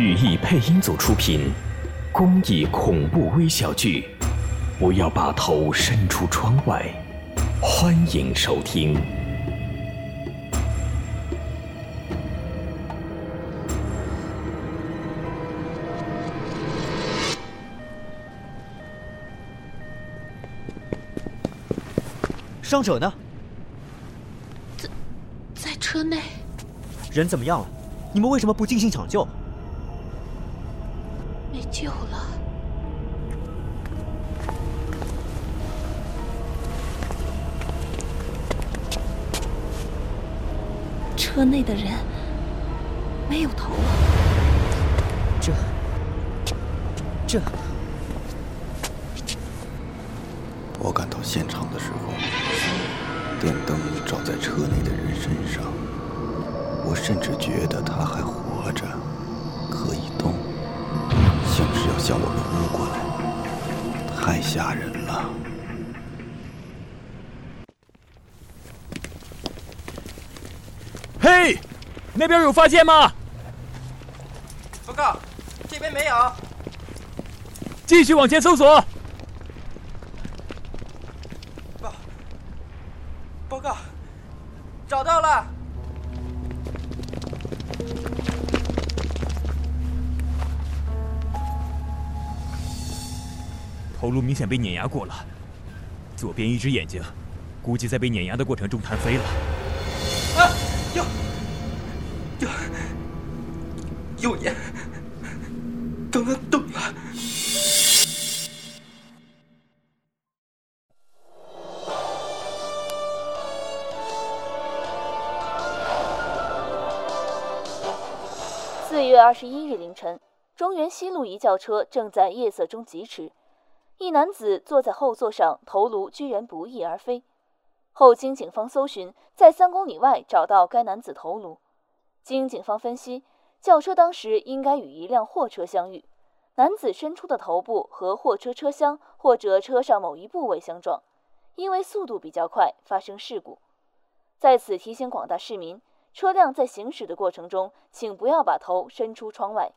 语义配音组出品，公益恐怖微小剧。不要把头伸出窗外，欢迎收听。伤者呢？在在车内。人怎么样了？你们为什么不进行抢救？没救了。车内的人没有头了。这这。我赶到现场的时候，电灯照在车内的人身上，我甚至觉得他还活着，向我扑过来，太吓人了。嘿，那边有发现吗？报告，这边没有。继续往前搜索。报告，找到了。头颅明显被碾压过了，左边一只眼睛，估计在被碾压的过程中弹飞了。啊，右，右，右眼，刚刚动了。四月二十一日凌晨，中原西路一轿车正在夜色中疾驰，一男子坐在后座上，头颅居然不翼而飞。后经警方搜寻，在三公里外找到该男子头颅。经警方分析，轿车当时应该与一辆货车相遇，男子伸出的头部和货车车厢或者车上某一部位相撞，因为速度比较快，发生事故。在此提醒广大市民。车辆在行驶的过程中，请不要把头伸出窗外。